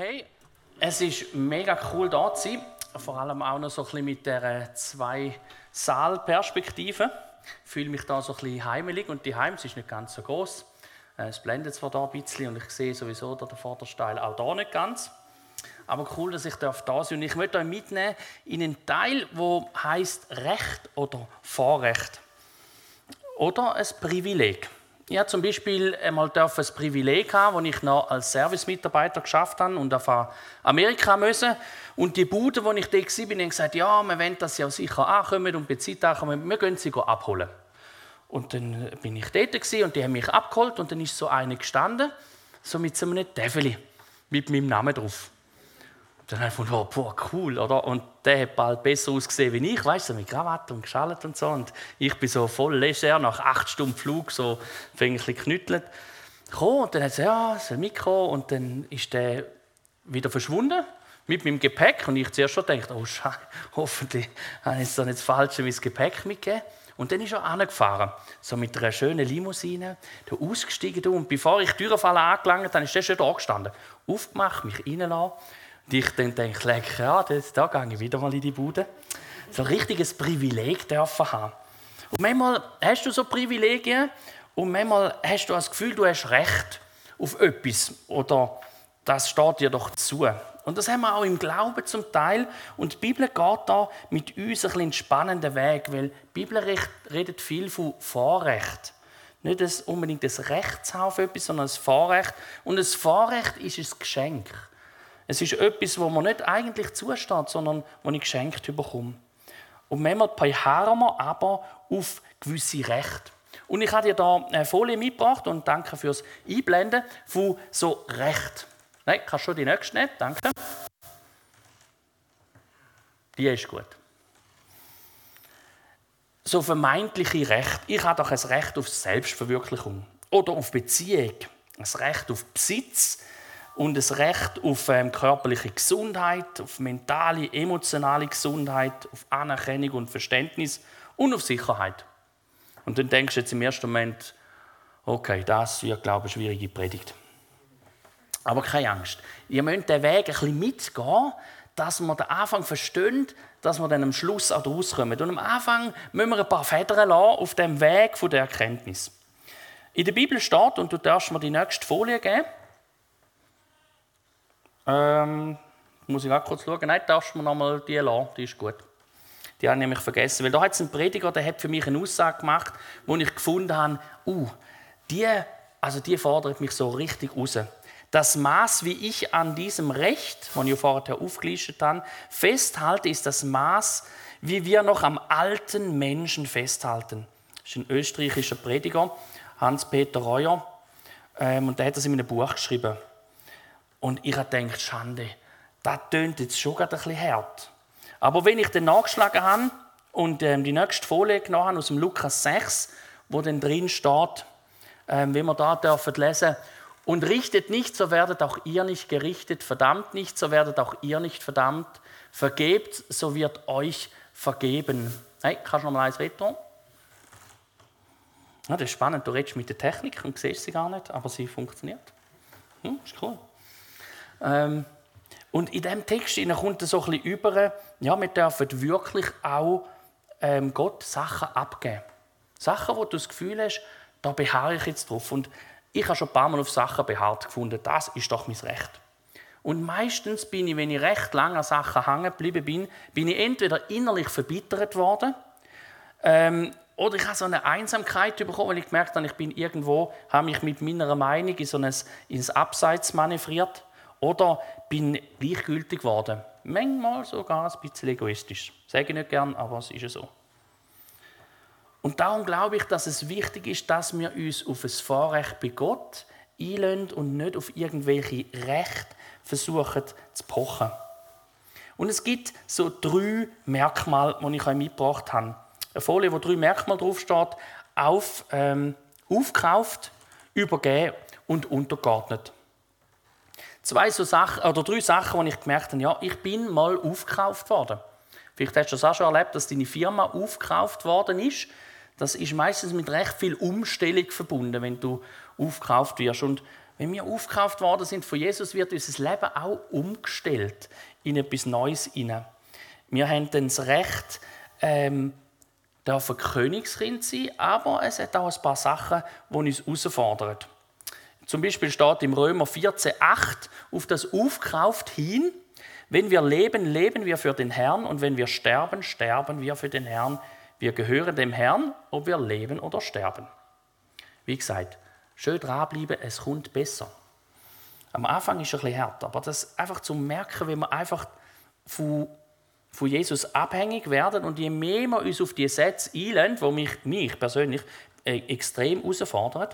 Hey, es ist mega cool da zu sein. Vor allem auch noch so ein bisschen mit der zwei Saal Perspektive. Ich fühle mich da so ein bisschen heimelig und die Heim ist nicht ganz so groß. Es blendet zwar da ein bisschen und ich sehe sowieso den Vordersteil auch da nicht ganz. Aber cool, dass ich da sein darf. Und ich möchte euch mitnehmen in einen Teil, wo heißt Recht oder Vorrecht oder ein Privileg. Ich habe zum Beispiel einmal ein Privileg haben, wo ich noch als Servicemitarbeiter geschafft habe und auf Amerika müssen. Und die Bude, wo ich da war, ich gesagt, ja, wir wollen, dass sie auch sicher ankommen und Zeit ankommen, wir gehen sie abholen. Und dann bin ich dort und die haben mich abgeholt und dann ist so eine gestanden, so mit so einem Tefeli mit meinem Namen drauf dann habe ich gedacht, oh, boah, cool, oder? Und der hat bald besser ausgesehen wie ich, weißt du, mit Krawatte und geschallt und so. Und ich bin so voll leger, nach acht Stunden Flug, so ein bisschen geknüttelt. Gekommen, und dann hat er gesagt, ja, soll mitkommen. Und dann ist der wieder verschwunden mit meinem Gepäck. Und ich zuerst schon gedacht, oh Scheiße, hoffentlich habe ich jetzt nicht das Falsche mein Gepäck mitgegeben. Und dann ist er angefahren, so mit einer schönen Limousine, da ausgestiegen. Und bevor ich die Türfalle angelangt habe, ist er schon da gestanden. Aufgemacht, mich reingelassen. Und ich dann denke, leck, ja, das, da gehe ich wieder mal in die Bude. So ein richtiges Privileg dürfen haben. Und manchmal hast du so Privilegien und manchmal hast du das Gefühl, du hast Recht auf etwas oder das steht dir doch zu. Und das haben wir auch im Glauben zum Teil. Und die Bibel geht da mit uns ein bisschen spannenden Weg, weil die Bibel redet viel von Vorrecht. Nicht unbedingt das Recht auf etwas, sondern das Vorrecht. Und das Vorrecht ist ein Geschenk. Es ist etwas, wo man nicht eigentlich zusteht, sondern wo ich geschenkt bekomme. Und manchmal beharren wir aber auf gewisse Rechte. Und ich habe dir da eine Folie mitgebracht und danke fürs Einblenden von so Recht. Nein, kannst du schon die nächste nehmen? Danke. Die ist gut. So vermeintliche Recht. Ich habe doch ein Recht auf Selbstverwirklichung oder auf Beziehung, ein Recht auf Besitz, und das Recht auf ähm, körperliche Gesundheit, auf mentale, emotionale Gesundheit, auf Anerkennung und Verständnis und auf Sicherheit. Und dann denkst du jetzt im ersten Moment, okay, das wird, glaube ich, eine schwierige Predigt. Aber keine Angst. Ihr müsst den Weg ein bisschen mitgehen, dass wir den Anfang verstehen, dass wir dann am Schluss auch rauskommen. Und am Anfang müssen wir ein paar Federn lassen auf dem Weg der Erkenntnis. In der Bibel steht, und du darfst mir die nächste Folie geben, ähm, muss ich auch kurz schauen. Nein, darfst du mir nochmal die lassen, die ist gut. Die habe ich nämlich vergessen. Weil da hat es einen Prediger, der hat für mich eine Aussage gemacht, wo ich gefunden habe, uh, die, also die fordert mich so richtig raus. Das Maß, wie ich an diesem Recht, das ich vorher aufgelistet habe, festhalte, ist das Maß, wie wir noch am alten Menschen festhalten. Das ist ein österreichischer Prediger, Hans-Peter Reuer, ähm, und der hat das in einem Buch geschrieben. Und ich gedacht, Schande, das tönt jetzt schon ein bisschen hart. Aber wenn ich dann nachgeschlagen habe und ähm, die nächste Folie genommen habe aus dem Lukas 6, wo dann drin steht, ähm, wie wir da dürfen lesen, und richtet nicht, so werdet auch ihr nicht gerichtet, verdammt nicht, so werdet auch ihr nicht verdammt, vergebt, so wird euch vergeben. Hey, kannst du noch mal eins weiter? Ja, das ist spannend, du redest mit der Technik und siehst sie gar nicht, aber sie funktioniert. Hm, ist cool. Ähm, und in diesem Text kommt so ein bisschen über, ja, wir dürfen wirklich auch ähm, Gott Sachen abgeben. Sachen, wo du das Gefühl hast, da beharre ich jetzt drauf. Und ich habe schon ein paar Mal auf Sachen beharrt gefunden, das ist doch mein Recht. Und meistens bin ich, wenn ich recht lange an Sachen hängen geblieben bin, bin ich entweder innerlich verbittert worden ähm, oder ich habe so eine Einsamkeit bekommen, weil ich gemerkt habe, ich bin irgendwo, habe mich mit meiner Meinung in so ein, ins Abseits manövriert oder bin gleichgültig geworden. Manchmal sogar ein bisschen egoistisch. Sage ich nicht gern, aber es ist so. Und darum glaube ich, dass es wichtig ist, dass wir uns auf ein Vorrecht bei Gott einlösen und nicht auf irgendwelche Rechte versuchen zu pochen. Und es gibt so drei Merkmale, die ich euch mitgebracht habe. Eine Folie, wo drei Merkmale draufsteht: auf, ähm, aufgekauft, übergeben und untergeordnet zwei so Sachen, oder drei Sachen, wo ich gemerkt habe, ja, ich bin mal aufgekauft worden. Vielleicht hast du das auch schon erlebt, dass deine Firma aufgekauft worden ist. Das ist meistens mit recht viel Umstellung verbunden, wenn du aufgekauft wirst. Und Wenn wir aufgekauft worden sind von Jesus, wird unser Leben auch umgestellt in etwas Neues hinein. Wir haben dann das Recht, ähm, dürfen Königskind sein, aber es hat auch ein paar Sachen, die uns herausfordern. Zum Beispiel steht im Römer 14,8 auf das Aufkauft hin, wenn wir leben, leben wir für den Herrn und wenn wir sterben, sterben wir für den Herrn. Wir gehören dem Herrn, ob wir leben oder sterben. Wie gesagt, schön dranbleiben, es kommt besser. Am Anfang ist es ein bisschen hart, aber das einfach zu merken, wenn wir einfach von, von Jesus abhängig werden und je mehr wir uns auf die Sätze einlösen, die mich, mich persönlich äh, extrem herausfordern,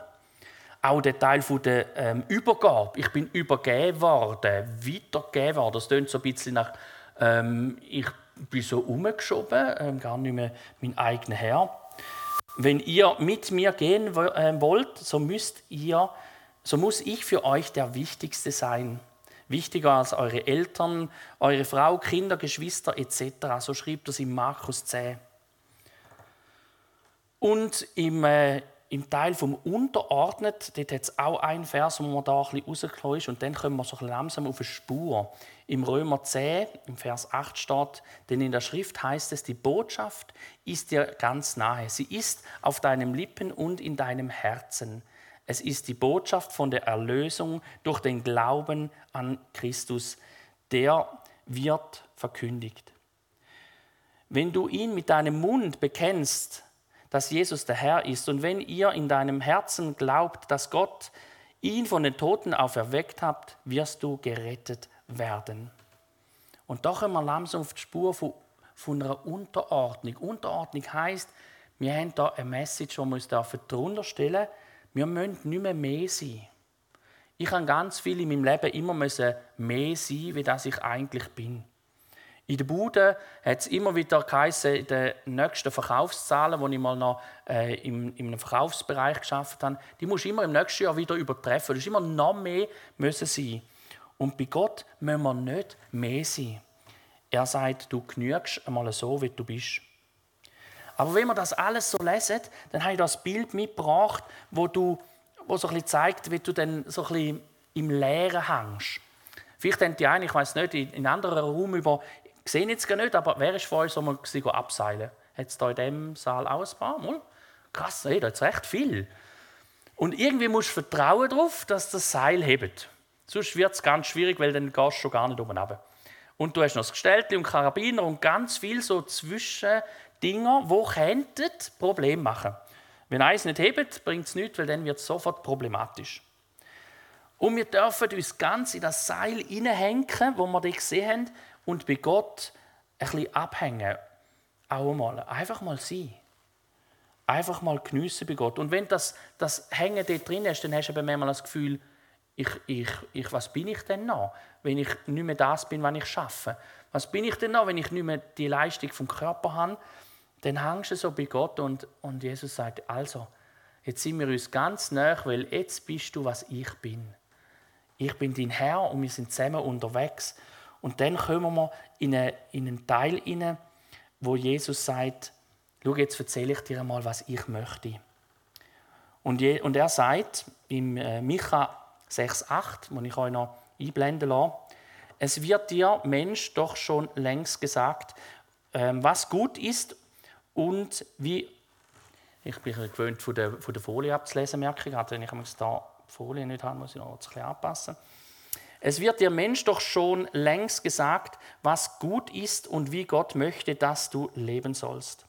auch der Teil von der ähm, Übergabe. Ich bin übergeben worden, weitergegeben worden. Das klingt so ein bisschen nach, ähm, ich bin so umgeschoben, ähm, gar nicht mehr mein eigener Herr. Wenn ihr mit mir gehen äh, wollt, so müsst ihr, so muss ich für euch der Wichtigste sein. Wichtiger als eure Eltern, eure Frau, Kinder, Geschwister etc. So schreibt es in Markus 10. Und im äh, im Teil vom Unterordnet, dort hat es auch einen Vers, wo man da ein bisschen rausgekommen ist, und dann kommen wir so langsam auf eine Spur. Im Römer 10, im Vers 8 steht, denn in der Schrift heißt es, die Botschaft ist dir ganz nahe. Sie ist auf deinem Lippen und in deinem Herzen. Es ist die Botschaft von der Erlösung durch den Glauben an Christus. Der wird verkündigt. Wenn du ihn mit deinem Mund bekennst, dass Jesus der Herr ist. Und wenn ihr in deinem Herzen glaubt, dass Gott ihn von den Toten auferweckt hat, wirst du gerettet werden. Und kommen wir langsam auf die Spur von, von einer Unterordnung. Unterordnung heißt, wir haben da eine Message, die wir uns darunter stellen Wir müssen nicht mehr mehr sein. Ich habe ganz viel in meinem Leben immer mehr sein, wie das ich eigentlich bin. In der Bude hat es immer wieder geheißen, in den nächsten Verkaufszahlen, die ich mal noch äh, im, im Verkaufsbereich geschafft habe, die muss immer im nächsten Jahr wieder übertreffen. Das ist immer noch mehr müssen sein. Und bei Gott müssen wir nicht mehr sein. Er sagt, du genügst einmal so, wie du bist. Aber wenn wir das alles so lesen, dann habe ich das Bild mitgebracht, wo, du, wo so ein zeigt, wie du dann so ein bisschen im Leeren hängst. Vielleicht denkt die eine, ich weiß nicht, in anderen Raum über, sehe jetzt gar nicht, aber wer ist von euch mal abseilen? Hat es da in diesem Saal auch ein paar Mal? Krass, hey, da ist recht viel. Und irgendwie musst du vertrauen darauf, dass das Seil hebt. Sonst wird es ganz schwierig, weil dann gehst du schon gar nicht oben runter. Und du hast noch das Gestellte und Karabiner und ganz viel so Zwischendinger, die könnten Probleme machen. Wenn eins nicht hebt, bringt es nichts, weil dann wird es sofort problematisch. Und wir dürfen uns ganz in das Seil hineinhängen, wo wir das gesehen haben, und bei Gott ein bisschen abhängen. Auch mal. Einfach mal sein. Einfach mal geniessen bei Gott. Und wenn das, das Hängen dort drin ist, dann hast du aber manchmal das Gefühl, ich, ich, ich, was bin ich denn noch, wenn ich nicht mehr das bin, was ich schaffe? Was bin ich denn noch, wenn ich nicht mehr die Leistung vom Körper habe? Dann hängst du so bei Gott und, und Jesus sagt, also, jetzt sind wir uns ganz nah, weil jetzt bist du, was ich bin. Ich bin dein Herr und wir sind zusammen unterwegs. Und dann kommen wir in, eine, in einen Teil hinein, wo Jesus sagt, schau, jetzt erzähle ich dir einmal, was ich möchte. Und, je, und er sagt im äh, Micha 6,8, wo ich euch noch einblenden lasse, es wird dir, Mensch, doch schon längst gesagt, äh, was gut ist und wie. Ich bin gewöhnt, von der, von der Folie abzulesen, merke ich. Wenn ich da die Folie nicht habe, muss ich noch bisschen anpassen. Es wird dir Mensch doch schon längst gesagt, was gut ist und wie Gott möchte, dass du leben sollst.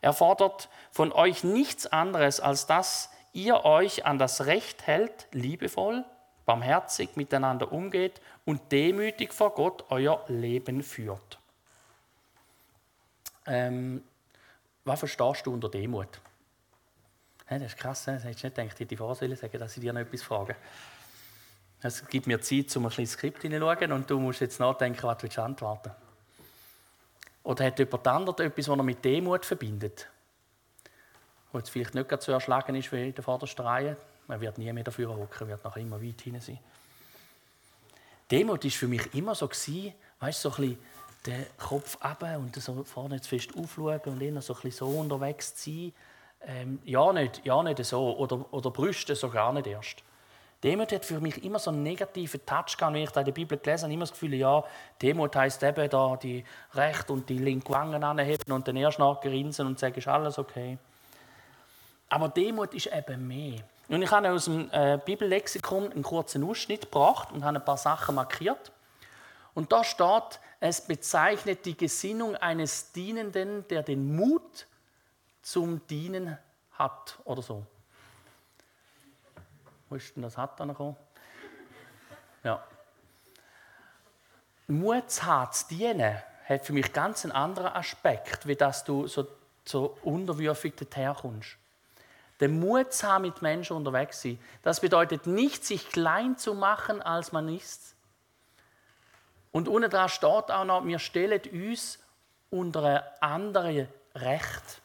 Er fordert von euch nichts anderes, als dass ihr euch an das Recht hält, liebevoll, barmherzig miteinander umgeht und demütig vor Gott euer Leben führt. Ähm, was verstehst du unter Demut? Das ist krass, das hättest du nicht gedacht, ich hätte die sagen, dass ich dir noch etwas frage. Es gibt mir Zeit, um ein bisschen Skript hineinzuschauen und du musst jetzt nachdenken, was du antworten Oder hat jemand anderes etwas, was er mit Demut verbindet? Wo jetzt vielleicht nicht so erschlagen ist wie in der vordersten Reihe. Man wird nie mehr dafür hocken, wird noch immer weit hinein sein. Demut war für mich immer so, gewesen, weißt, so ein bisschen den Kopf ab und so vorne zu fest aufschauen und immer so ein bisschen so unterwegs sein. Ähm, ja, nicht, ja, nicht so. Oder, oder Brüste so gar nicht erst. Demut hat für mich immer so einen negativen Touch gehabt. Wenn ich da in der Bibel gelesen habe, immer das Gefühl, ja, Demut heisst eben da die rechte und die linke Wangen anheben und den erst nachgerinsen und sagen, ist alles okay. Aber Demut ist eben mehr. Und ich habe aus dem äh, Bibellexikon einen kurzen Ausschnitt gebracht und habe ein paar Sachen markiert. Und da steht, es bezeichnet die Gesinnung eines Dienenden, der den Mut zum Dienen hat oder so. Wo ist denn das hat dann gekommen? Ja. Mut zu haben, zu dienen, hat für mich ganz einen anderen Aspekt, wie dass du so, so unterwürfig herkommst. Den Mut zu haben, mit Menschen unterwegs zu sein, das bedeutet nicht, sich klein zu machen, als man ist. Und unten dran steht auch noch, wir stellen uns unter ein anderes Recht.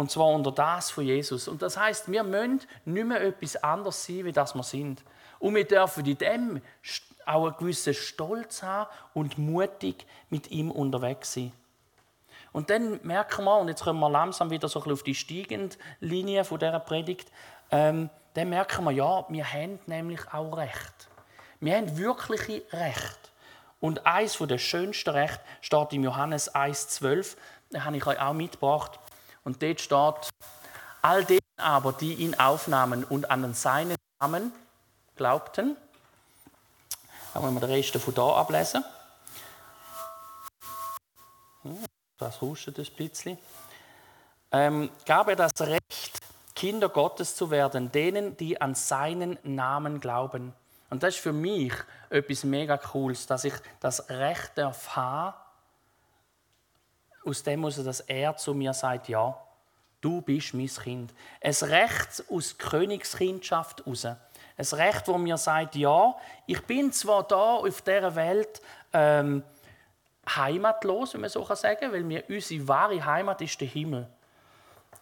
Und zwar unter das von Jesus. Und das heißt, wir müssen nicht mehr etwas anderes sein, wie das wir sind. Und wir dürfen in dem auch einen gewissen Stolz haben und mutig mit ihm unterwegs sein. Und dann merken wir, und jetzt kommen wir langsam wieder so ein bisschen auf die steigende Linie von dieser Predigt, ähm, dann merken wir, ja, wir haben nämlich auch Recht. Wir haben wirkliche Recht. Und eines der schönsten Rechte steht im Johannes 1,12. Das habe ich euch auch mitgebracht. Und dort steht, all denen aber, die ihn aufnahmen und an seinen Namen glaubten, da wollen wir den Rest von da ablesen. Hm, das hustet ein bisschen. Ähm, gab er das Recht, Kinder Gottes zu werden, denen, die an seinen Namen glauben. Und das ist für mich etwas mega Cooles, dass ich das Recht darf haben, aus dem muss dass er zu mir sagt, ja, du bist mein Kind. Ein Recht aus Königskindschaft heraus. Ein Recht, wo mir sagt, ja, ich bin zwar da auf dieser Welt ähm, heimatlos, wenn man so sagen kann, weil wir, unsere wahre Heimat ist der Himmel.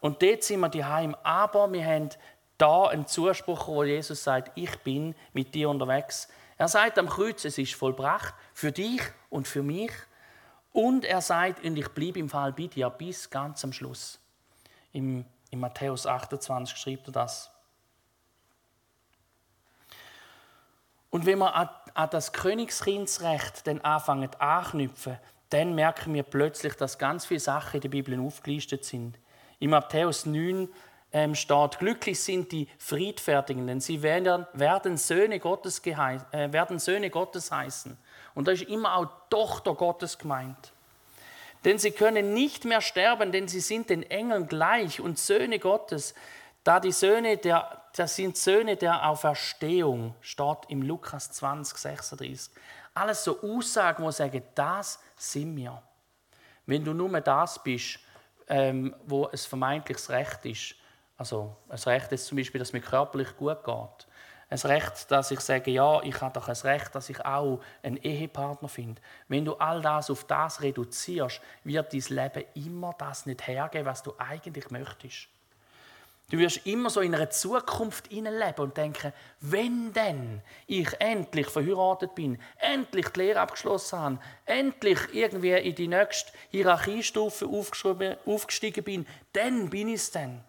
Und dort sind wir die Heim. Aber wir haben da einen Zuspruch, wo Jesus sagt, ich bin mit dir unterwegs. Er sagt am Kreuz, es ist vollbracht für dich und für mich. Und er sagt, und ich bleibe im Fall bei dir bis ganz am Schluss. Im, in Matthäus 28 schreibt er das. Und wenn wir an, an das Königskindsrecht dann anfangen anknüpfen, dann merken wir plötzlich, dass ganz viele Sachen in der Bibel aufgelistet sind. In Matthäus 9 ähm, steht, glücklich sind die Friedfertigen, denn sie werden, werden, Söhne Gottes äh, werden Söhne Gottes heißen. Und da ist immer auch Tochter Gottes gemeint. Denn sie können nicht mehr sterben, denn sie sind den Engeln gleich und Söhne Gottes. Da die Söhne der, das sind Söhne der Auferstehung, steht im Lukas 20, 36. Alles so Aussagen, wo sagen, das sind wir. Wenn du nur das bist, ähm, wo es vermeintliches Recht ist, also ein Recht ist zum Beispiel, dass mir körperlich gut geht, ein Recht, dass ich sage, ja, ich habe doch ein Recht, dass ich auch einen Ehepartner finde. Wenn du all das auf das reduzierst, wird dein Leben immer das nicht hergeben, was du eigentlich möchtest. Du wirst immer so in einer Zukunft leben und denken, wenn denn ich endlich verheiratet bin, endlich die Lehre abgeschlossen habe, endlich irgendwie in die nächste Hierarchiestufe aufgestiegen bin, dann bin ich es dann.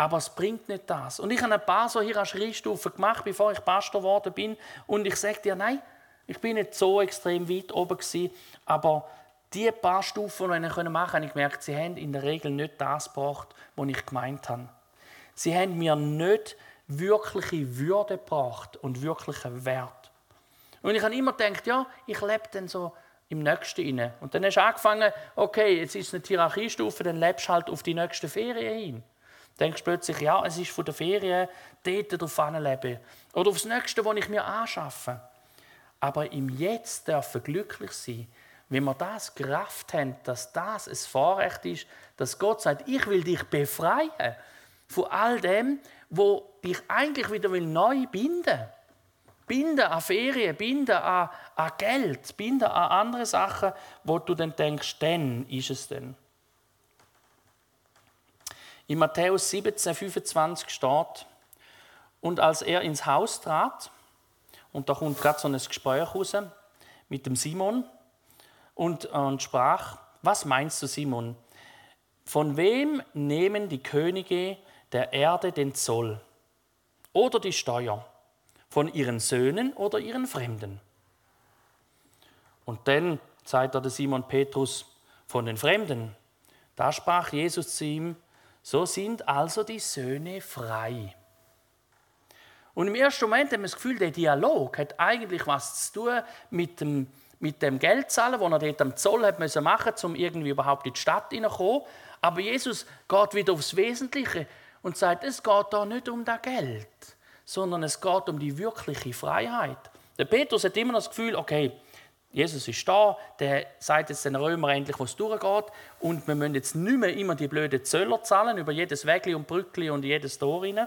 Aber es bringt nicht das. Und ich habe ein paar so Hierarchiestufen gemacht, bevor ich Pastor geworden bin. Und ich sage dir, nein, ich bin nicht so extrem weit oben gewesen, aber die paar Stufen, die ich machen konnte, habe ich gemerkt, sie haben in der Regel nicht das gebracht, was ich gemeint habe. Sie haben mir nicht wirkliche Würde gebracht und wirklichen Wert. Und ich habe immer gedacht, ja, ich lebe dann so im Nächsten inne. Und dann hast du angefangen, okay, jetzt ist es eine Hierarchiestufe, dann lebst du halt auf die nächste Ferien hin denkst plötzlich, ja, es ist von der Ferien dort darauf leben. Oder aufs Nächste, was ich mir anschaffe. Aber im Jetzt dürfen glücklich sein, wenn wir das Kraft haben, dass das ein Vorrecht ist, dass Gott sagt, ich will dich befreien von all dem, wo dich eigentlich wieder neu binden will. Binden an Ferien, binden an, an Geld, binden an andere Sachen, wo du dann denkst, dann ist es dann. In Matthäus 17, 25 steht, und als er ins Haus trat, und da kommt gerade so ein Gespräch raus mit dem Simon, und, und sprach, was meinst du, Simon? Von wem nehmen die Könige der Erde den Zoll? oder die Steuer, von ihren Söhnen oder ihren Fremden. Und dann der Simon Petrus von den Fremden. Da sprach Jesus zu ihm, so sind also die Söhne frei. Und im ersten Moment haben wir das Gefühl, der Dialog hat eigentlich was zu tun mit dem, mit dem Geldzahlen, das er dort am Zoll hat müssen machen um irgendwie überhaupt in die Stadt hineinzukommen. Aber Jesus geht wieder aufs Wesentliche und sagt, es geht da nicht um das Geld, sondern es geht um die wirkliche Freiheit. Der Petrus hat immer das Gefühl, okay, Jesus ist da, der sagt jetzt den Römern endlich, wo es durchgeht. Und wir müssen jetzt nicht mehr immer die blöden Zöller zahlen über jedes Wägli und Brückli und jedes Tor rein.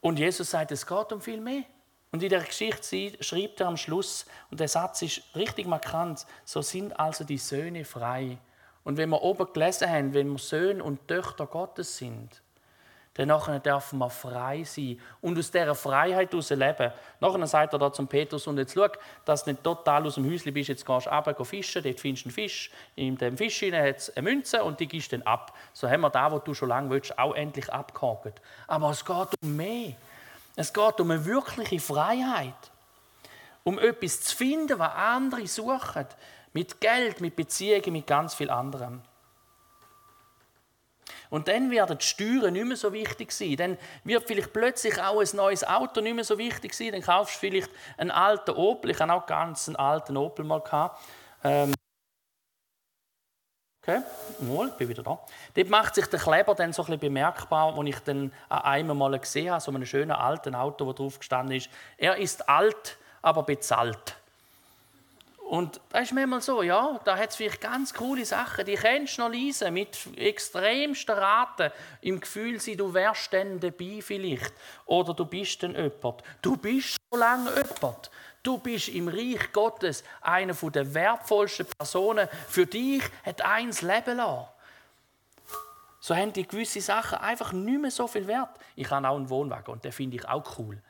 Und Jesus sagt, es geht um viel mehr. Und in der Geschichte schreibt er am Schluss, und der Satz ist richtig markant, so sind also die Söhne frei. Und wenn wir oben gelesen haben, wenn wir Söhne und Töchter Gottes sind, dann nachher dürfen wir frei sein und aus dieser Freiheit heraus leben. Nachher sagt er da zum Petrus, und jetzt schau, dass du nicht total aus dem Häuschen bist, jetzt gehst du runter fischen, dort findest du einen Fisch, in dem Fisch hat es eine Münze und die gibst du dann ab. So haben wir da, wo du schon lange willst, auch endlich abgehakt. Aber es geht um mehr. Es geht um eine wirkliche Freiheit. Um etwas zu finden, was andere suchen. Mit Geld, mit Beziehungen, mit ganz viel anderem. Und dann werden die Steuern nicht mehr so wichtig sein. Dann wird vielleicht plötzlich auch ein neues Auto nicht mehr so wichtig sein. Dann kaufst du vielleicht einen alten Opel. Ich hatte auch ganz einen alten Opel mal. Ähm okay, mal, bin wieder da. Dort macht sich der Kleber dann so ein bisschen bemerkbar, als ich dann an einem Mal gesehen habe, so einem schönen alten Auto, wo drauf gestanden ist. Er ist alt, aber bezahlt. Und das ist manchmal so, ja, da hat es vielleicht ganz coole Sachen, die kannst du noch lesen, mit extremsten Raten, im Gefühl sein, du wärst dann dabei vielleicht. Oder du bist dann jemand. Du bist so lange jemand. Du bist im Reich Gottes eine der wertvollsten Personen. Für dich hat eins Leben lassen. So haben die gewisse Sachen einfach nicht mehr so viel Wert. Ich habe auch einen Wohnwagen und den finde ich auch cool.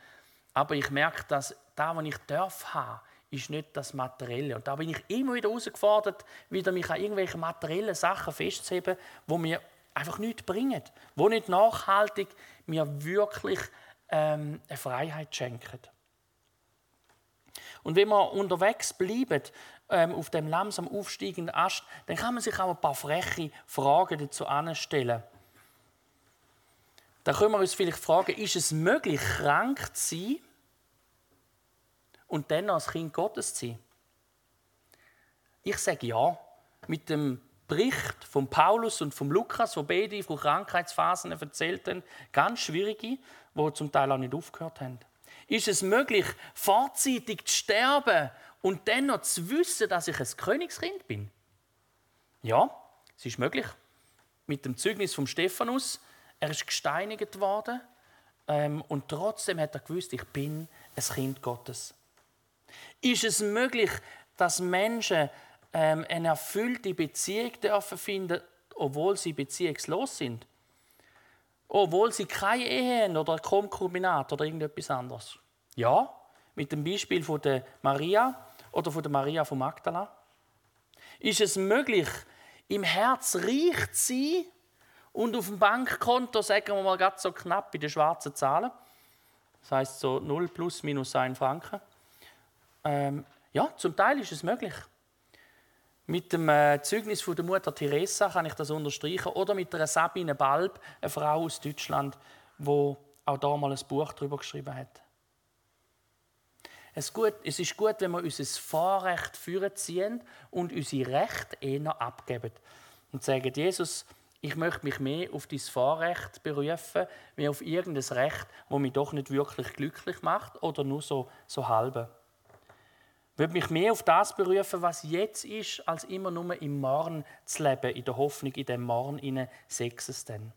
Aber ich merke, dass da, was ich darf haben, ist nicht das Materielle. Und da bin ich immer wieder herausgefordert, wieder mich an irgendwelche materiellen Sachen festzuheben, wo mir einfach nichts bringen, wo nicht nachhaltig mir wirklich ähm, eine Freiheit schenken. Und wenn wir unterwegs bleiben, ähm, auf dem langsam aufsteigenden Ast, dann kann man sich auch ein paar freche Fragen dazu anstellen. Da können wir uns vielleicht fragen, ist es möglich, krank zu sein, und dann als Kind Gottes zu sein? Ich sage ja. Mit dem Bericht von Paulus und von Lukas, wo beide von Krankheitsphasen erzählten, ganz schwierige, wo zum Teil auch nicht aufgehört haben. Ist es möglich, vorzeitig zu sterben und dennoch zu wissen, dass ich ein Königskind bin? Ja, es ist möglich. Mit dem Zeugnis von Stephanus, er ist gesteinigt worden ähm, und trotzdem hat er gewusst, ich bin ein Kind Gottes. Ist es möglich, dass Menschen ähm, eine erfüllte Beziehung dürfen finden, obwohl sie beziehungslos sind? Obwohl sie keine Ehe haben oder Konkubinat oder irgendetwas anderes? Ja, mit dem Beispiel von der Maria oder von der Maria von Magdala. Ist es möglich, im Herz reich zu sein und auf dem Bankkonto, sagen wir mal, ganz so knapp bei den schwarzen Zahlen, das heißt so 0 plus minus 1 Franken, ähm, ja, zum Teil ist es möglich. Mit dem äh, Zeugnis von der Mutter Teresa kann ich das unterstreichen. Oder mit der Sabine Balb, eine Frau aus Deutschland, wo auch da mal ein Buch darüber geschrieben hat. Es, gut, es ist gut, wenn wir unser Vorrecht ziehen und unsere Rechte eher abgeben. Und sagen, Jesus, ich möchte mich mehr auf dein Vorrecht berufen, wie auf irgendein Recht, das mich doch nicht wirklich glücklich macht oder nur so, so halbe. Würde mich mehr auf das berufen, was jetzt ist, als immer nur im Morgen zu leben, in der Hoffnung, in dem Morgen innen sechs es denn.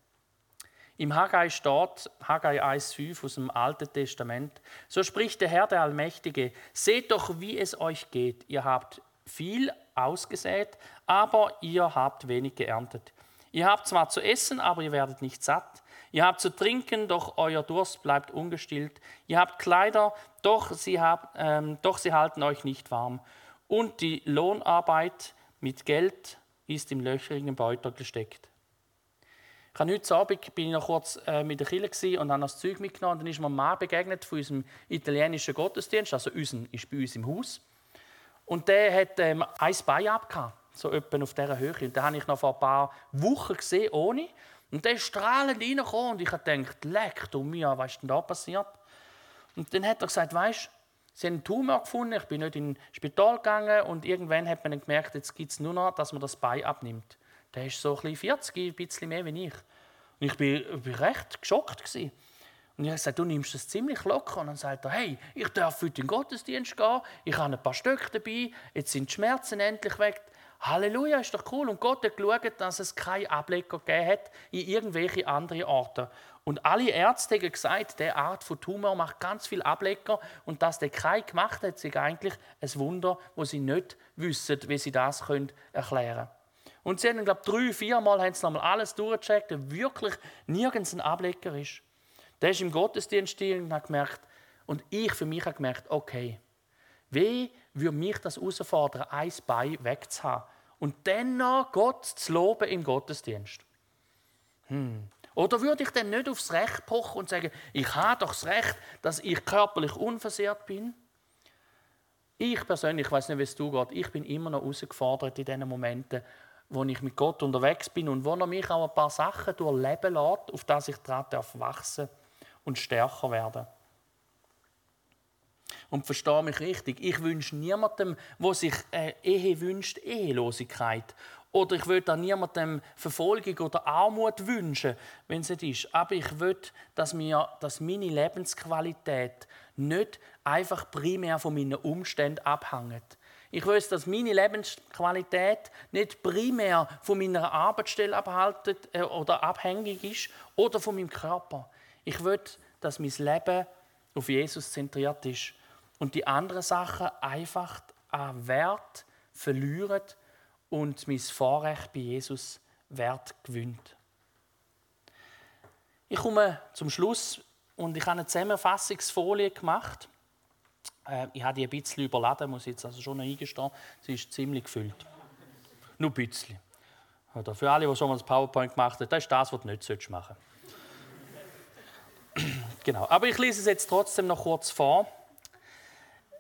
Im Haggai steht, Haggai 1,5 aus dem Alten Testament, so spricht der Herr der Allmächtige, seht doch, wie es euch geht. Ihr habt viel ausgesät, aber ihr habt wenig geerntet. Ihr habt zwar zu essen, aber ihr werdet nicht satt. Ihr habt zu trinken, doch euer Durst bleibt ungestillt. Ihr habt Kleider, doch sie, habt, ähm, doch sie halten euch nicht warm. Und die Lohnarbeit mit Geld ist im löchrigen Beutel gesteckt. Ich habe heute Abend bin ich noch kurz äh, mit der Kille und habe das Zeug mitgenommen. Dann ist mir ein Mann begegnet von unserem italienischen Gottesdienst, also unseren, ist bei uns im Haus. Und der hat ähm, ein Bein abgehabt, so etwa auf dieser Höhe. Und den habe ich noch vor ein paar Wochen gesehen, ohne. Und der ist strahlend reingekommen und ich habe gedacht, leck du mir, was ist denn da passiert? Und dann hat er gesagt, weißt Sie haben einen Tumor gefunden, ich bin nicht ins Spital gegangen und irgendwann hat man dann gemerkt, jetzt gibt es nur noch, dass man das Bein abnimmt. Der ist so ein 40, ein bisschen mehr wie ich. Und ich bin recht geschockt. Gewesen. Und ich habe gesagt, du nimmst das ziemlich locker. Und dann sagt er, hey, ich darf heute in den Gottesdienst gehen, ich habe ein paar Stöcke dabei, jetzt sind die Schmerzen endlich weg. Halleluja, ist doch cool. Und Gott hat geschaut, dass es keine Ableger gegeben hat in irgendwelche anderen Orte. Und alle Ärzte haben gesagt, diese Art von Tumor macht ganz viel Ablecker und dass der kein gemacht hat, ist eigentlich ein Wunder, wo sie nicht wissen, wie sie das können erklären können. Und sie haben, glaube ich, drei, vier Mal haben sie nochmal alles durchgecheckt, dass wirklich nirgends ein Ablecker ist. Der ist im Gottesdienst und hat gemerkt, und ich für mich habe gemerkt, okay, wie würde mich das herausfordern, ein Bein wegzuhaben und dann noch Gott zu loben im Gottesdienst? Hm. Oder würde ich dann nicht aufs Recht pochen und sagen, ich habe doch das Recht, dass ich körperlich unversehrt bin? Ich persönlich, ich weiß nicht, wie es du geht, ich bin immer noch herausgefordert in diesen Momenten, wo ich mit Gott unterwegs bin und wo er mich auch ein paar Sachen durchleben lässt, auf das ich daran wachsen und stärker werden Und verstehe mich richtig, ich wünsche niemandem, der sich eine Ehe wünscht, Ehelosigkeit. Oder ich auch niemandem Verfolgung oder Armut wünschen, wenn es nicht ist. Aber ich will, dass, dass meine Lebensqualität nicht einfach primär von meinen Umständen abhängt. Ich will, dass meine Lebensqualität nicht primär von meiner Arbeitsstelle abhalten äh, oder abhängig ist oder von meinem Körper. Ich will, dass mein Leben auf Jesus zentriert ist und die anderen Sachen einfach an Wert verlieren und mein Vorrecht bei Jesus Wert gewinnt. Ich komme zum Schluss und ich habe eine Zusammenfassungsfolie gemacht. Äh, ich habe die ein bisschen überladen, muss jetzt also schon eingestehen. Sie ist ziemlich gefüllt. Nur ein bisschen. Oder für alle, die schon mal das PowerPoint gemacht haben, das ist das, was du nicht machen solltest. genau. Aber ich lese es jetzt trotzdem noch kurz vor.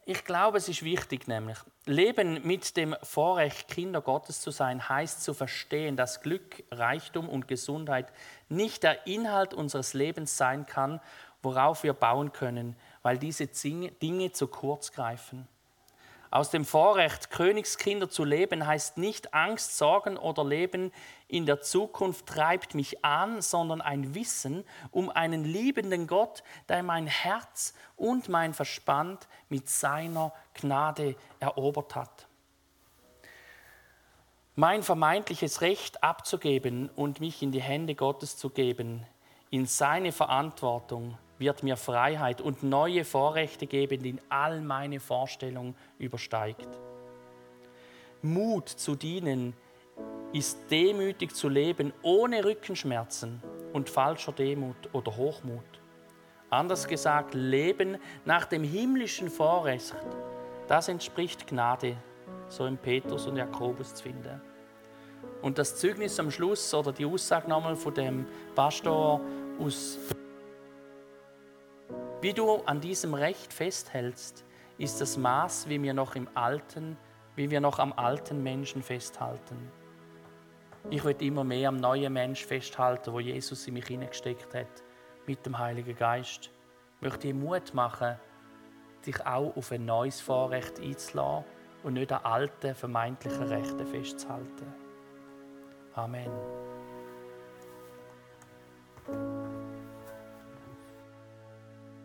Ich glaube, es ist wichtig, nämlich Leben mit dem Vorrecht, Kinder Gottes zu sein, heißt zu verstehen, dass Glück, Reichtum und Gesundheit nicht der Inhalt unseres Lebens sein kann, worauf wir bauen können, weil diese Dinge zu kurz greifen. Aus dem Vorrecht, Königskinder zu leben, heißt nicht Angst, Sorgen oder Leben in der Zukunft treibt mich an, sondern ein Wissen um einen liebenden Gott, der mein Herz und mein Verstand mit seiner Gnade erobert hat. Mein vermeintliches Recht abzugeben und mich in die Hände Gottes zu geben, in seine Verantwortung, wird mir Freiheit und neue Vorrechte geben, die all meine Vorstellungen übersteigt. Mut zu dienen ist demütig zu leben, ohne Rückenschmerzen und falscher Demut oder Hochmut. Anders gesagt, Leben nach dem himmlischen Vorrecht, das entspricht Gnade, so in Petrus und Jakobus zu finden. Und das Zeugnis am Schluss oder die Aussage nochmal von dem Pastor aus wie du an diesem Recht festhältst, ist das Maß, wie wir noch im alten, wie wir noch am alten Menschen festhalten. Ich will immer mehr am neuen Mensch festhalten, wo Jesus in mich hineingesteckt hat, mit dem Heiligen Geist. Ich möchte dir Mut machen, dich auch auf ein neues Vorrecht einzulassen und nicht an alten, vermeintlichen Rechten festzuhalten. Amen.